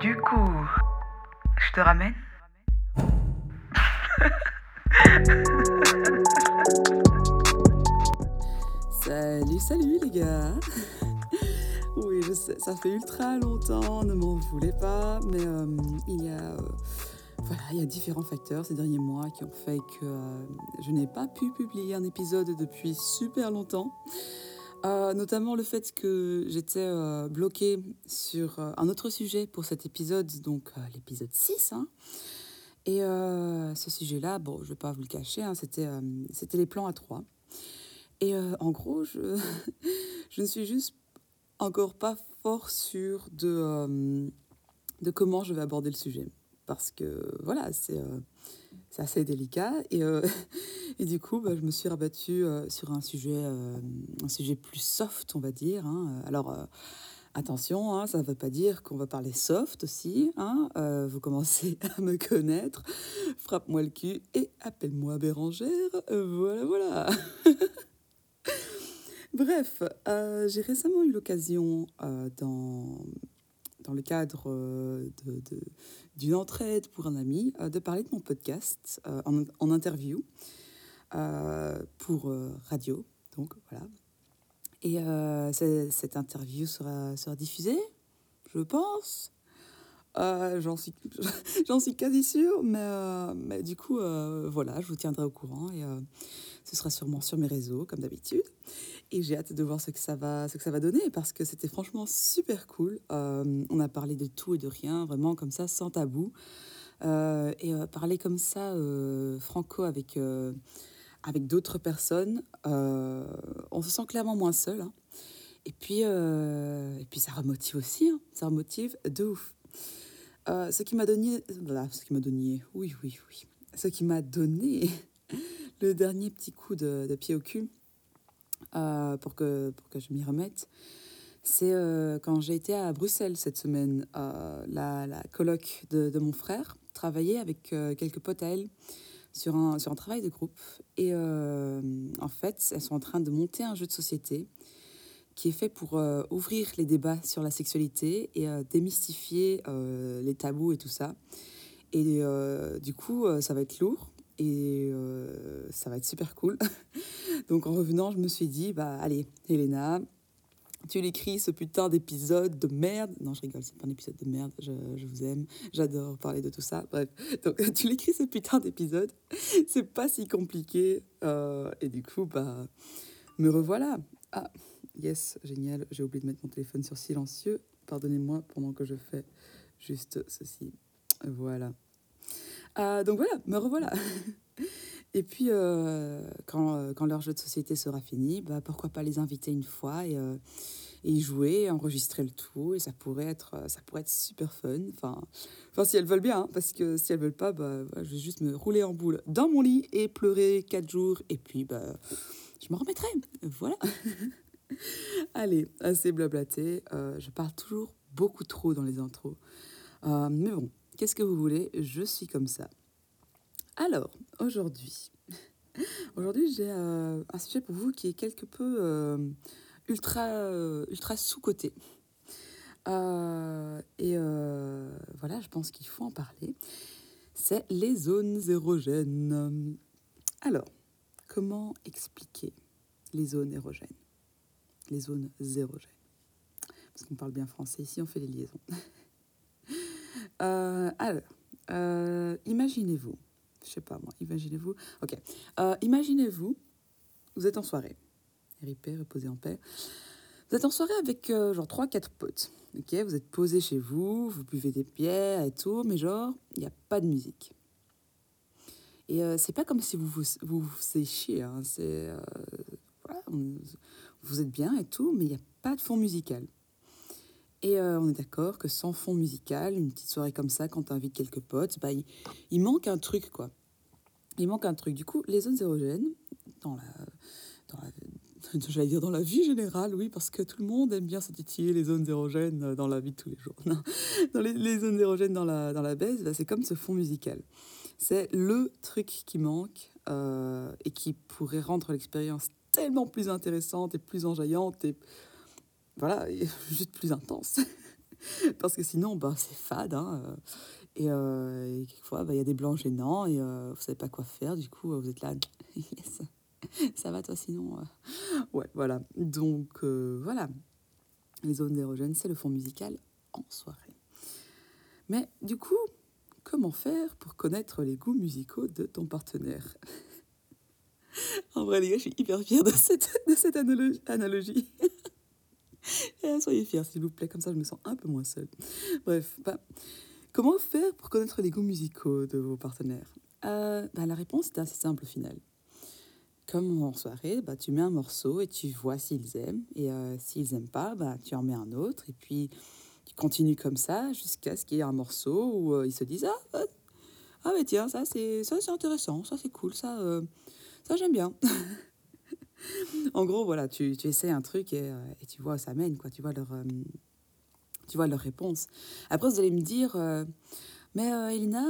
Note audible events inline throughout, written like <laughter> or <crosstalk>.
Du coup, je te ramène Salut, salut les gars Oui, je sais, ça fait ultra longtemps, ne m'en voulez pas, mais euh, il y a... euh, voilà, il y a différents facteurs ces derniers mois qui ont fait que euh, je n'ai pas pu publier un épisode depuis super longtemps. Euh, notamment le fait que j'étais euh, bloquée sur euh, un autre sujet pour cet épisode, donc euh, l'épisode 6. hein. Et ce sujet-là, bon, je ne vais pas vous le cacher, hein, c'était les plans à trois. Et en gros, je, <laughs> je ne suis juste encore pas fort sûre de, de comment je vais aborder le sujet. Parce que voilà, c'est c'est assez délicat. Et, euh, <laughs> du coup, bah, je me suis rabattue euh, sur un sujet, euh, un sujet plus soft, on va dire. hein. Alors, attention, hein, ça ne veut pas dire qu'on va parler soft aussi. hein. Vous commencez <laughs> à me connaître. Frappe-moi le cul et appelle-moi Bérangère. Voilà, voilà. <laughs> Bref, j'ai récemment eu l'occasion, dans, dans le cadre euh, d'une entraide pour un ami, euh, de parler de mon podcast euh, en, interview pour radio. Donc voilà. Et cette interview sera, diffusée, je pense. J'en suis, <laughs> suis quasi sûre, mais, mais du coup, voilà, je vous tiendrai au courant et ce sera sûrement sur mes réseaux, comme d'habitude. Et j'ai hâte de voir ce que ça va, ce que ça va donner parce que c'était franchement super cool. Euh, on a parlé de tout et de rien, vraiment comme ça, sans tabou. Euh, et euh, parler comme ça, franco, avec, avec d'autres personnes, on se sent clairement moins seul. hein. Et, puis, et puis ça remotive aussi, hein. ça remotive de ouf. Ce qui m'a donné, voilà, ce qui m'a donné, oui, oui, oui, ce qui m'a donné le dernier petit coup de, pied au cul euh, pour, que, je m'y remette, c'est euh, quand j'ai été à Bruxelles cette semaine, euh, la, coloc de, mon frère travaillait avec euh, quelques potes à elle sur un, sur un travail de groupe. Et en fait, elles sont en train de monter un jeu de société qui est fait pour ouvrir les débats sur la sexualité et démystifier les tabous et tout ça. Et du coup, ça va être lourd et euh, ça va être super cool. <laughs> Donc en revenant, je me suis dit, bah allez, Elena, tu l'écris ce putain d'épisode de merde. Non, je rigole, c'est pas un épisode de merde, je, je vous aime, j'adore parler de tout ça. Bref, <laughs> donc tu l'écris ce putain d'épisode, <laughs> c'est pas si compliqué. euh, et du coup, bah, me revoilà. Ah, yes, génial, j'ai oublié de mettre mon téléphone sur silencieux. Pardonnez-moi pendant que je fais juste ceci. Voilà. Euh, donc voilà, me revoilà. <laughs> Et puis, euh, quand, euh, quand leur jeu de société sera fini, bah, pourquoi pas les inviter une fois et, et y jouer, enregistrer le tout. Et ça pourrait être, ça pourrait être super fun. Enfin, si elles veulent bien, hein, parce que si elles veulent pas, bah, je vais juste me rouler en boule dans mon lit et pleurer quatre jours. Et puis, bah, je me remettrai. Voilà. <laughs> Allez, assez blablaté. Je parle toujours beaucoup trop dans les intros. Mais bon, qu'est-ce que vous voulez? Je suis comme ça. Alors, aujourd'hui, <laughs> aujourd'hui j'ai euh, un sujet pour vous qui est quelque peu euh, ultra, euh, ultra sous-coté. Et voilà, je pense qu'il faut en parler. C'est les zones érogènes. Alors, comment expliquer les zones érogènes? Les zones érogènes. Parce qu'on parle bien français ici, on fait les liaisons. <laughs> Euh, alors, euh, imaginez-vous, je sais pas moi, imaginez-vous, ok, Euh, imaginez-vous, vous êtes en soirée, RIP, reposez en paix, vous êtes en soirée avec genre 3-4 potes, ok, vous êtes posé chez vous, vous buvez des bières et tout, mais genre, il n'y a pas de musique. Et c'est pas comme si vous vous, vous, chier, hein, c'est, voilà, vous êtes bien et tout, mais il n'y a pas de fond musical. Et euh, on est d'accord que sans fond musical, une petite soirée comme ça, quand tu invites quelques potes, bah, il, manque un truc, quoi. Il manque un truc. Du coup, les zones érogènes, dans la, dans la, <laughs> j'allais dire dans la vie générale, oui, parce que tout le monde aime bien se les zones érogènes euh, dans la vie de tous les jours. <laughs> Dans les, zones érogènes dans la, dans la baisse, bah, c'est comme ce fond musical. C'est le truc qui manque euh, et qui pourrait rendre l'expérience tellement plus intéressante et plus enjaillante voilà, <laughs> juste plus intense. <laughs> Parce que sinon, bah, c'est fade. Hein, et, euh, et, quelquefois, bah, il y a des blancs gênants et euh, vous savez pas quoi faire. Du coup, vous êtes là. <laughs> yes. Ça va toi sinon euh? Ouais, voilà. Donc, voilà. Les zones érogènes, c'est le fond musical en soirée. Mais du coup, comment faire pour connaître les goûts musicaux de ton partenaire? En vrai, les gars, je suis hyper fière de cette, de cette analogie. Eh, soyez fiers, s'il vous plaît, comme ça je me sens un peu moins seule. Bref, bah, comment faire pour connaître les goûts musicaux de vos partenaires? Euh, bah, La réponse est assez simple au final. Comme en soirée, bah, tu mets un morceau et tu vois s'ils aiment. Et euh, s'ils n'aiment pas, bah, tu en mets un autre. Et puis tu continues comme ça jusqu'à ce qu'il y ait un morceau où euh, ils se disent Ah, ah mais tiens, ça c'est intéressant, ça c'est cool, ça, ça j'aime bien. <laughs> <laughs> en gros, voilà, tu, tu essaies un truc et, euh, et, tu vois où ça mène, quoi. Tu vois leur, euh, tu vois leur réponse. Après, vous allez me dire, euh, mais Elina,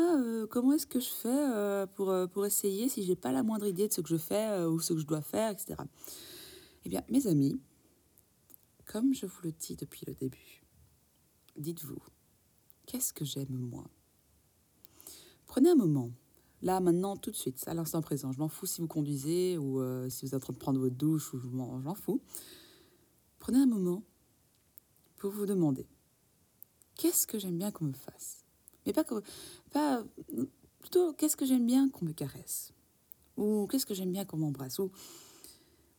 comment est-ce que je fais pour, pour essayer si j'ai pas la moindre idée de ce que je fais ou ce que je dois faire, etc. Eh bien, mes amis, comme je vous le dis depuis le début, dites-vous, qu'est-ce que j'aime moi? Prenez un moment Là, maintenant, tout de suite, à l'instant présent. Je m'en fous si vous conduisez ou euh, si vous êtes en train de prendre votre douche ou je m'en fous. Prenez un moment pour vous demander qu'est-ce que j'aime bien qu'on me fasse? Mais pas, que, pas plutôt qu'est-ce que j'aime bien qu'on me caresse? Ou qu'est-ce que j'aime bien qu'on m'embrasse? Ou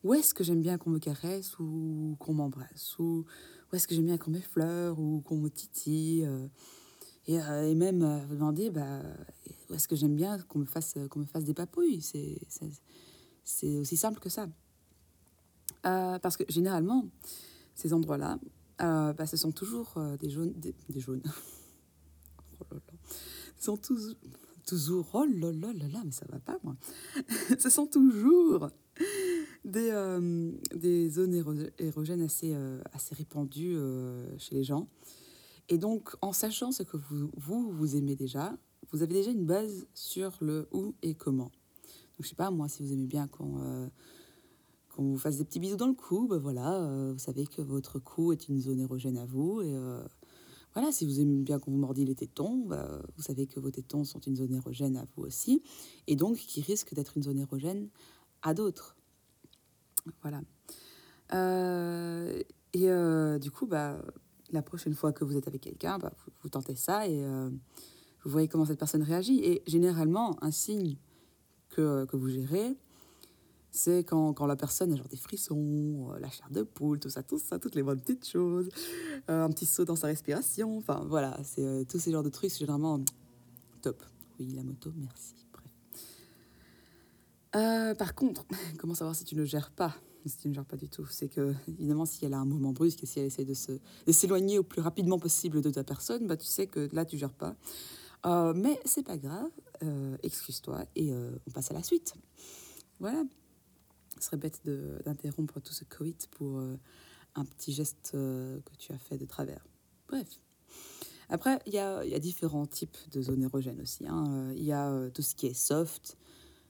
où est-ce que j'aime bien qu'on me caresse ou qu'on m'embrasse? Ou où est-ce que j'aime bien qu'on m'effleure ou qu'on me titille? Euh, et, euh, et, même vous demander bah, est-ce que j'aime bien qu'on me fasse, qu'on me fasse des papouilles C'est aussi simple que ça. Euh, parce que généralement, ces endroits-là, euh, bah, ce sont toujours euh, des jaunes. Des, jaunes. <laughs> oh. Ce sont tous, toujours. Oh là là là mais ça va pas, moi. <laughs> ce sont toujours des, euh, des zones érogènes assez, euh, assez répandues euh, chez les gens. Et donc, en sachant ce que vous, vous, vous aimez déjà, vous avez déjà une base sur le où et comment. Donc, je sais pas, moi, si vous aimez bien qu'on euh, vous fasse des petits bisous dans le cou, ben voilà, euh, vous savez que votre cou est une zone érogène à vous. Et euh, voilà, si vous aimez bien qu'on vous mordille les tétons, ben, vous savez que vos tétons sont une zone érogène à vous aussi. Et donc, qui risque d'être une zone érogène à d'autres. Voilà. et du coup, bah, la prochaine fois que vous êtes avec quelqu'un, bah, vous, vous, tentez ça et vous voyez comment cette personne réagit. Et généralement, un signe que, que vous gérez, c'est quand, quand, la personne a genre des frissons, euh, la chair de poule, tout ça, tout ça, toutes les bonnes petites choses, euh, un petit saut dans sa respiration, enfin voilà, c'est euh, tous ces genres de trucs, c'est généralement top. Oui, la moto, merci. Par contre, <laughs> comment savoir si tu ne gères pas si tu ne gères pas du tout, c'est que évidemment si elle a un mouvement brusque et si elle essaie de s'éloigner au plus rapidement possible de ta personne, bah tu sais que là tu gères pas. Euh, mais c'est pas grave, euh, excuse-toi et euh, on passe à la suite. Voilà. Ce serait bête d'interrompre tout ce coït pour euh, un petit geste que tu as fait de travers. Bref. Après, il y a, y a, différents types de zones érogènes aussi. Hein. Il y a tout ce qui est soft,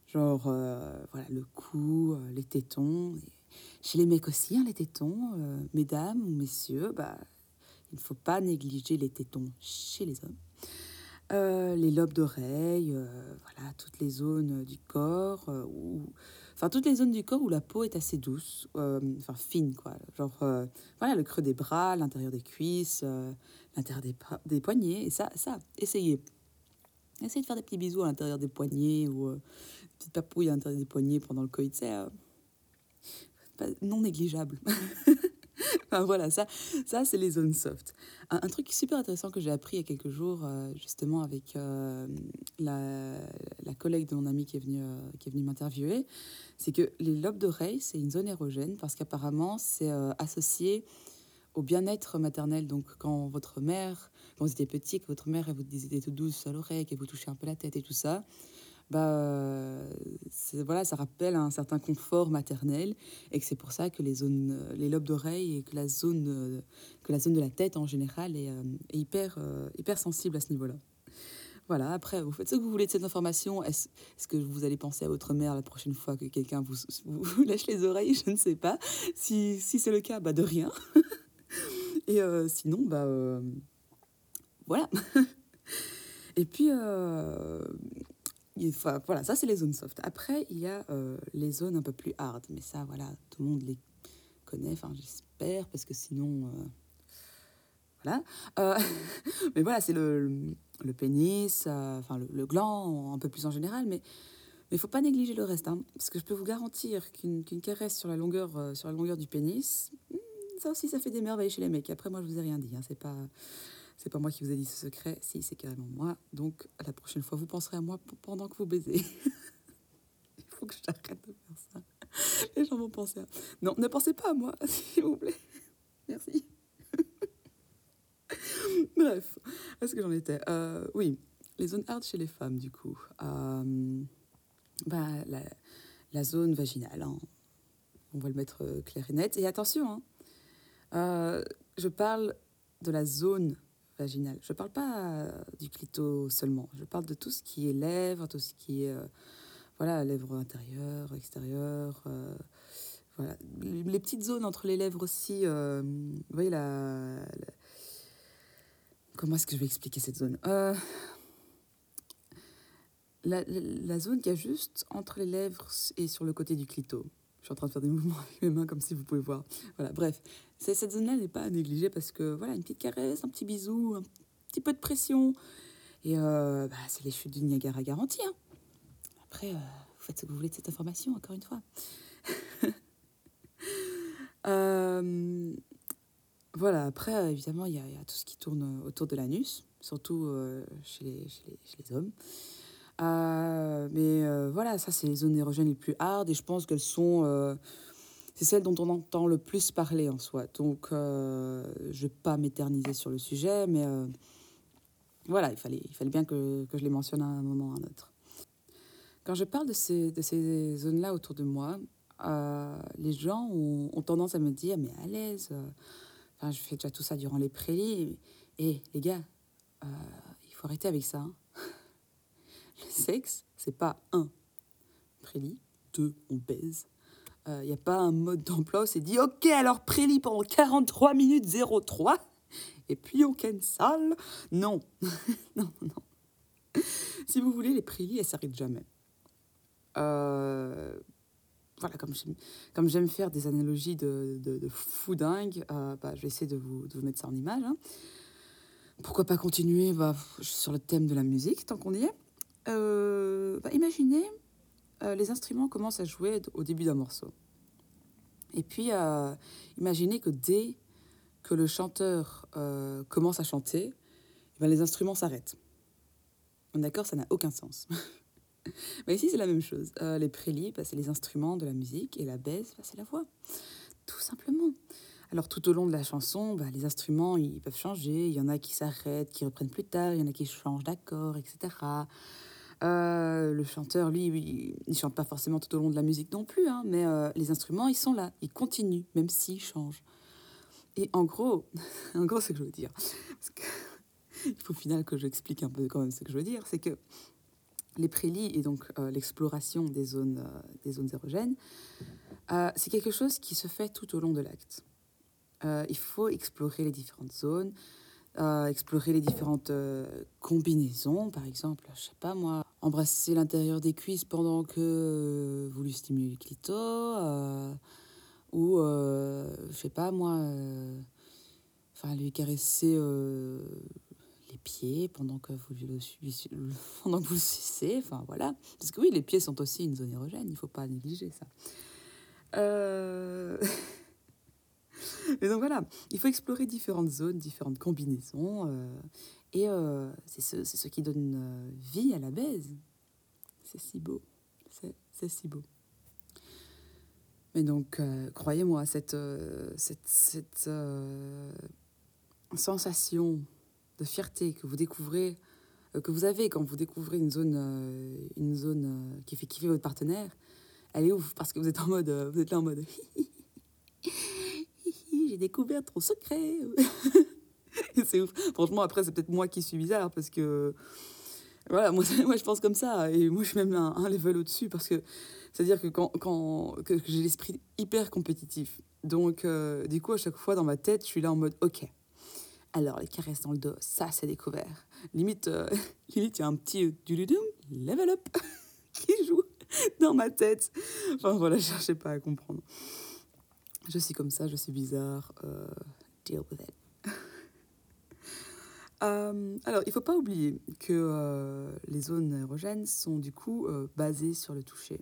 genre voilà, le cou, les tétons. Chez les mecs aussi, hein, les tétons, mesdames ou messieurs, bah, il ne faut pas négliger les tétons chez les hommes. Euh, les lobes d'oreilles, euh, voilà, toutes les zones du corps, euh, où, enfin toutes les zones du corps où la peau est assez douce, enfin fine quoi, genre voilà le creux des bras, l'intérieur des cuisses, l'intérieur des, des, poignets, et ça, ça, essayez. Essayez de faire des petits bisous à l'intérieur des poignets ou euh, petites papouilles à l'intérieur des poignets pendant le coït, c'est non négligeable. <laughs> <laughs> voilà, ça, ça c'est les zones soft. Un, truc super intéressant que j'ai appris il y a quelques jours, euh, justement, avec euh, la, la, collègue de mon ami qui est venue, euh, venue m'interviewer, c'est que les lobes d'oreilles, c'est une zone érogène parce qu'apparemment, c'est associé au bien-être maternel. Donc, quand votre mère, quand vous étiez petit, que votre mère elle vous disait des tout douces à l'oreille, qu'elle vous touchait un peu la tête et tout ça, bah, voilà, ça rappelle un certain confort maternel et que c'est pour ça que les zones, les lobes d'oreille et que la zone, que la zone de la tête en général est, est hyper, hyper sensible à ce niveau-là. Voilà, après, vous faites ce que vous voulez de cette information. Est-ce est que vous allez penser à votre mère la prochaine fois que quelqu'un vous, vous, lèche les oreilles? Je ne sais pas. Si, si c'est le cas, bah de rien. et euh, sinon, bah, euh, voilà. Et puis, euh, voilà, ça c'est les zones soft. Après, il y a euh, les zones un peu plus hard. Mais ça, voilà, tout le monde les connaît, enfin j'espère, parce que sinon... euh, voilà. Euh, <laughs> mais voilà, c'est le, le pénis, enfin le, gland un peu plus en général, mais il ne faut pas négliger le reste, hein, parce que je peux vous garantir qu'une qu'une caresse sur la, longueur, sur la longueur du pénis, hmm, ça aussi, ça fait des merveilles chez les mecs. Après, moi, je vous ai rien dit, hein, c'est pas... C'est pas moi qui vous ai dit ce secret, si, c'est carrément moi. Donc, la prochaine fois, vous penserez à moi pendant que vous baisez. <laughs> Il faut que j'arrête de faire ça. Les gens vont penser à... Non, ne pensez pas à moi, <laughs> s'il vous plaît. Merci. <laughs> Bref, est-ce que j'en étais? Euh, Oui, les zones hard chez les femmes, du coup. Euh, bah, la, la zone vaginale, hein. on va le mettre euh, clair et net. Et attention, hein, euh, je parle de la zone Je ne parle pas euh, du clito seulement. Je parle de tout ce qui est lèvres, tout ce qui est... euh, voilà, lèvres intérieures, extérieures. euh, voilà. Les petites zones entre les lèvres aussi. Comment est-ce que je vais expliquer cette zone? La, zone qui a juste entre les lèvres et sur le côté du clito. Je suis en train de faire des mouvements avec mes mains comme si vous pouvez voir. Voilà, bref. Cette zone-là n'est pas à négliger parce que voilà, une petite caresse, un petit bisou, un petit peu de pression. Et euh, bah, c'est les chutes du Niagara garanties. hein. Après, euh, vous faites ce que vous voulez de cette information, encore une fois. <laughs> Euh, voilà, après, évidemment, il y, a tout ce qui tourne autour de l'anus, surtout chez, les, chez les hommes. Euh, mais euh, voilà, ça, c'est les zones érogènes les plus hard et je pense qu'elles sont. euh, c'est celles dont on entend le plus parler en soi. Donc, je ne vais pas m'éterniser sur le sujet, mais voilà, il fallait, il fallait bien que, que je les mentionne à un moment ou à un autre. Quand je parle de ces, de ces zones-là autour de moi, les gens ont, tendance à me dire Mais à l'aise, enfin, je fais déjà tout ça durant les prélis. Et les gars, il faut arrêter avec ça. hein. Le sexe, c'est pas un prélit, deux, on baise. Il n'y a pas un mode d'emploi c'est dit Ok, alors prélit pendant 43 minutes 03 et puis on cancel. <laughs> Non, non, non. Si vous voulez, les prélis, elles s'arrêtent jamais. Euh, voilà, comme j'aime, comme j'aime faire des analogies de, de, de fou dingue, euh, bah, je vais essayer de vous, de vous mettre ça en image. hein. Pourquoi pas continuer bah, sur le thème de la musique, tant qu'on y est? Euh, bah, imaginez, euh, les instruments commencent à jouer au début d'un morceau. Et puis, euh, imaginez que dès que le chanteur commence à chanter, eh ben, les instruments s'arrêtent. D'accord, ça n'a aucun sens. <laughs> Mais ici, c'est la même chose. Les prélis, bah, c'est les instruments de la musique et la baisse, bah, c'est la voix. Tout simplement. Alors, tout au long de la chanson, les instruments, ils peuvent changer. Il y en a qui s'arrêtent, qui reprennent plus tard. Il y en a qui changent d'accord, etc. Euh, le chanteur, lui, il ne chante pas forcément tout au long de la musique non plus. hein, mais euh, les instruments, ils sont là. Ils continuent, même s'ils changent. Et en gros, <laughs> en gros, ce que je veux dire, parce <laughs> il faut au final que j'explique un peu quand même ce que je veux dire, c'est que les prélis et donc euh, l'exploration des zones, des zones érogènes, c'est quelque chose qui se fait tout au long de l'acte. Il faut explorer les différentes zones, explorer les différentes combinaisons, par exemple, je sais pas moi, embrasser l'intérieur des cuisses pendant que euh, vous lui stimulez le clito, euh, ou euh, je sais pas moi, enfin lui caresser les pieds pendant que vous le, <laughs> pendant que vous le sucez, enfin voilà. Parce que oui, les pieds sont aussi une zone érogène, il faut pas négliger ça. <laughs> Mais donc voilà, il faut explorer différentes zones, différentes combinaisons, et euh, c'est ce, ce qui donne euh, vie à la baise. C'est si beau, c'est si beau. Mais donc, euh, croyez-moi, cette, cette, cette sensation de fierté que vous découvrez, que vous avez quand vous découvrez une zone, une zone qui fait kiffer votre partenaire, elle est ouf parce que vous êtes en mode, vous êtes là en mode, <laughs> j'ai découvert ton secret. <laughs> <laughs> C'est ouf. Franchement, après, c'est peut-être moi qui suis bizarre parce que voilà, moi, <laughs> moi je pense comme ça. Et moi, je suis même un, un level au-dessus parce que c'est-à-dire que quand, quand que, j'ai l'esprit hyper compétitif. Donc, euh, du coup, à chaque fois dans ma tête, je suis là en mode OK. Alors, les caresses dans le dos, ça, c'est découvert. Limite, euh, <laughs> limite, il y a un petit euh, duludum, level up, qui joue dans ma tête. Enfin, voilà, je cherchais pas à comprendre. Je suis comme ça, je suis bizarre. deal with it. Euh, alors, il ne faut pas oublier que euh, les zones érogènes sont du coup euh, basées sur le toucher.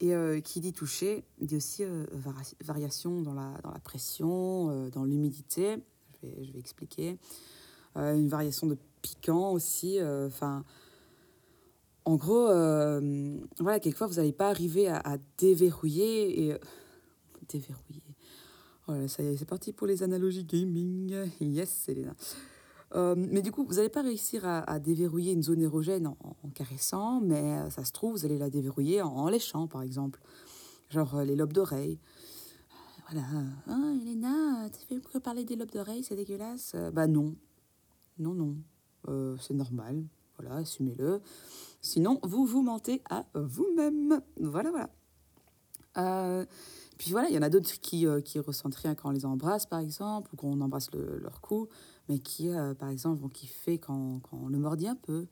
Et qui dit toucher, dit aussi vari- variation dans la, dans la pression, dans l'humidité. Je vais, expliquer. Une variation de piquant aussi. Enfin, en gros, voilà, quelquefois, vous n'allez pas arriver à, déverrouiller et... déverrouiller. Voilà, ça y est, c'est parti pour les analogies gaming. Yes, Elena. Euh, mais du coup, vous n'allez pas réussir à, déverrouiller une zone érogène en, caressant, mais euh, ça se trouve, vous allez la déverrouiller en, en léchant, par exemple. Genre euh, les lobes d'oreilles. Voilà. Ah, Elena, tu fais que parler des lobes d'oreilles, c'est dégueulasse. Bah non. Non, non. C'est normal. Voilà, assumez-le. Sinon, vous vous mentez à vous-même. Voilà, voilà. Puis voilà, il y en a d'autres qui, euh, qui ressentent rien quand on les embrasse, par exemple, ou qu'on embrasse le- leur cou, mais qui, euh, par exemple, vont kiffer quand, quand le mordit un peu.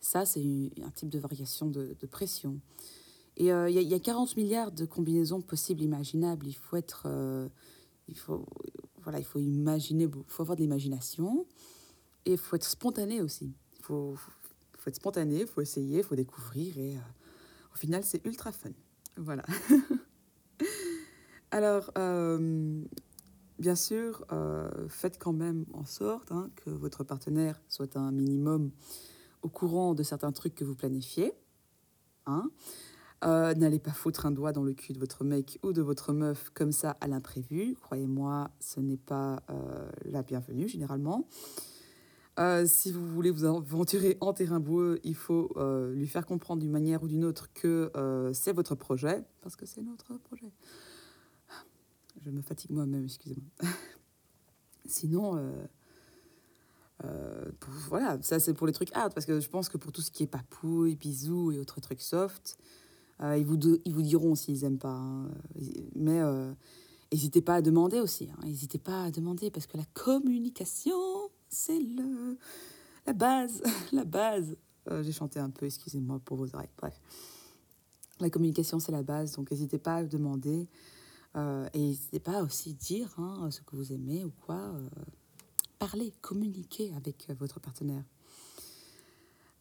Ça, c'est un type de variation de, pression. Et euh, il y, a- il y a 40 milliards de combinaisons possibles, imaginables. Il faut être... euh, il faut, voilà, il faut imaginer, il faut avoir de l'imagination. Et il faut être spontané aussi. Il faut, faut être spontané, il faut essayer, il faut découvrir. Et au final, c'est ultra fun. Voilà. <laughs> Alors, bien sûr, euh, faites quand même en sorte hein, que votre partenaire soit un minimum au courant de certains trucs que vous planifiez. Hein. Euh, N'allez pas foutre un doigt dans le cul de votre mec ou de votre meuf comme ça à l'imprévu. Croyez-moi, ce n'est pas euh, la bienvenue généralement. Si vous voulez vous aventurer en terrain boueux, il faut lui faire comprendre d'une manière ou d'une autre que c'est votre projet, parce que c'est notre projet. Je me fatigue moi-même, excusez-moi. <laughs> Sinon, euh, euh, voilà, ça c'est pour les trucs hard, parce que je pense que pour tout ce qui est papouille, bisous et autres trucs soft, euh, ils, vous ils vous diront s'ils aiment pas. hein. Mais n'hésitez pas à demander aussi. hein. N'hésitez pas à demander, parce que la communication, c'est le, la base. <laughs> La base. J'ai chanté un peu, excusez-moi pour vos oreilles. Bref. La communication, c'est la base, donc n'hésitez pas à demander. Euh, et n'hésitez pas aussi dire hein, ce que vous aimez ou quoi. euh, parler, communiquer avec euh, votre partenaire.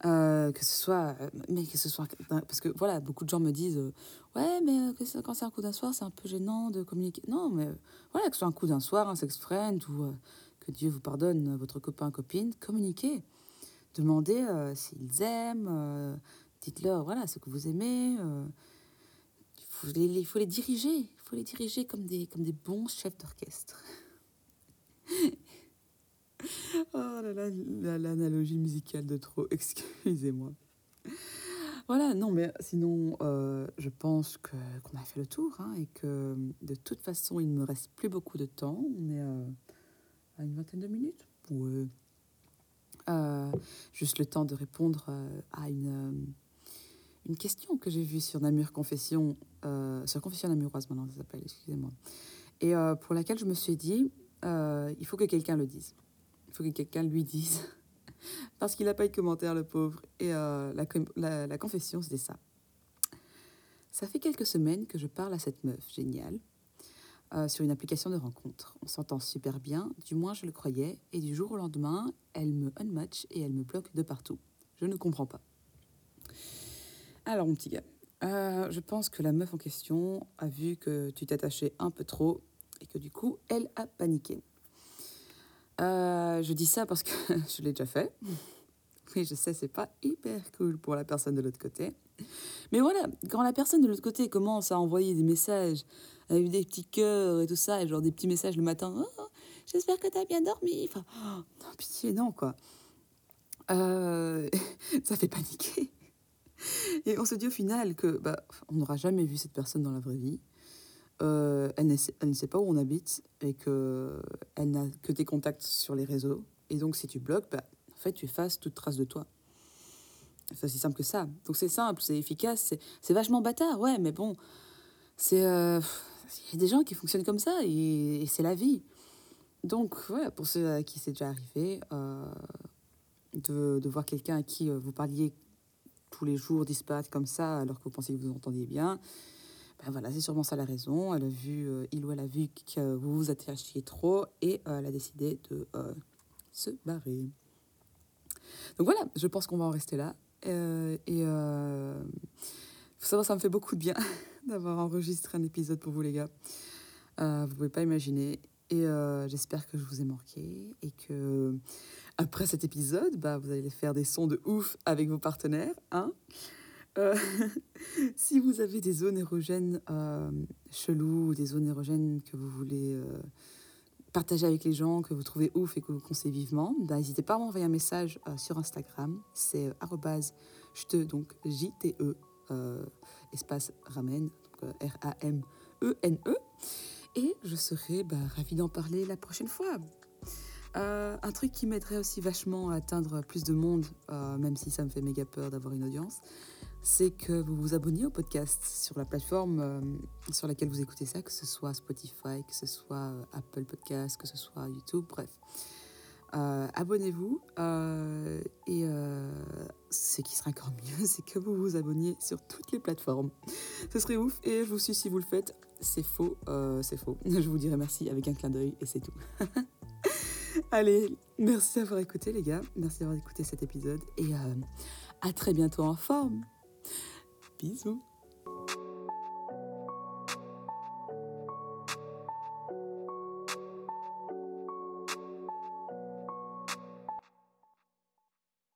Euh, que ce soit, mais que ce soit, parce que voilà, beaucoup de gens me disent, ouais, mais quand c'est un coup d'un soir, c'est un peu gênant de communiquer. Non, mais voilà, que ce soit un coup d'un soir, un sex friend ou que Dieu vous pardonne, votre copain, copine, communiquez. Demandez s'ils aiment, dites-leur, voilà, ce que vous aimez. il, faut les, il faut les diriger, les diriger comme des, comme des bons chefs d'orchestre. <laughs> Oh là là, la- l'analogie musicale de trop, <laughs> excusez-moi. Voilà, non, mais sinon, euh, je pense que qu'on a fait le tour hein, et que de toute façon, il ne me reste plus beaucoup de temps. On est euh, à une vingtaine de minutes? Ouais. Euh, juste le temps de répondre à une, une question que j'ai vue sur Namur Confession, euh, sur Confession Namuroise maintenant, ça s'appelle, excusez-moi. Et euh, pour laquelle je me suis dit, euh, il faut que quelqu'un le dise. Il faut que quelqu'un lui dise. <laughs> Parce qu'il n'a pas eu de commentaire, le pauvre. Et euh, la, la, la confession, c'était ça. Ça fait quelques semaines que je parle à cette meuf géniale sur une application de rencontre. On s'entend super bien, du moins je le croyais, et du jour au lendemain, elle me unmatch et elle me bloque de partout. Je ne comprends pas. Alors, mon petit gars, euh, je pense que la meuf en question a vu que tu t'attachais un peu trop et que du coup, elle a paniqué. Euh, je dis ça parce que <laughs> je l'ai déjà fait. Oui, je sais, c'est pas hyper cool pour la personne de l'autre côté. Mais voilà, quand la personne de l'autre côté commence à envoyer des messages avec des petits cœurs et tout ça, et genre des petits messages le matin, oh, j'espère que t'as bien dormi. Enfin, oh, non, pitié, non, quoi. Euh, <laughs> ça fait paniquer. <laughs> Et on se dit au final que bah, on n'aura jamais vu cette personne dans la vraie vie. Euh, elle, ne sait, elle ne sait pas où on habite et que elle n'a que tes contacts sur les réseaux. Et donc, si tu bloques, bah, en fait, tu effaces toute trace de toi. C'est aussi simple que ça. Donc, c'est simple, c'est efficace, c'est- c'est vachement bâtard, ouais, mais bon, c'est. euh, Il y a des gens qui fonctionnent comme ça et, et c'est la vie. donc, voilà, pour ceux à qui c'est déjà arrivé, euh, de, de, voir quelqu'un à qui vous parliez tous les jours disparaître comme ça alors que vous pensiez que vous entendiez bien, ben voilà, c'est sûrement ça la raison. Elle a vu, il ou elle a vu que vous vous attachiez trop et elle a décidé de se barrer. Donc voilà, je pense qu'on va en rester là. Euh, et euh, faut savoir, ça me fait beaucoup de bien <laughs> d'avoir enregistré un épisode pour vous, les gars. Euh, vous pouvez pas imaginer. Et euh, j'espère que je vous ai manqué et que après cet épisode, bah, vous allez faire des sons de ouf avec vos partenaires. Hein euh, <laughs> si vous avez des zones érogènes euh, cheloues ou des zones érogènes que vous voulez euh, partager avec les gens que vous trouvez ouf et que vous conseillez vivement, bah, n'hésitez pas à m'envoyer un message sur Instagram. C'est jte, donc J-T-E, espace ramen, donc R-A-M-E-N-E. Et je serai bah, ravie d'en parler la prochaine fois. Euh, un truc qui m'aiderait aussi vachement à atteindre plus de monde, euh, même si ça me fait méga peur d'avoir une audience, c'est que vous vous abonniez au podcast sur la plateforme euh, sur laquelle vous écoutez ça, que ce soit Spotify, que ce soit Apple Podcast, que ce soit YouTube, bref. Abonnez-vous et ce qui serait encore <laughs> mieux, c'est que vous vous abonniez sur toutes les plateformes. Ce serait ouf et je vous suis si vous le faites. C'est faux, c'est faux. <laughs> Je vous dirai merci avec un clin d'œil et c'est tout. <laughs> Allez, merci d'avoir écouté les gars, merci d'avoir écouté cet épisode et à très bientôt en forme. Bisous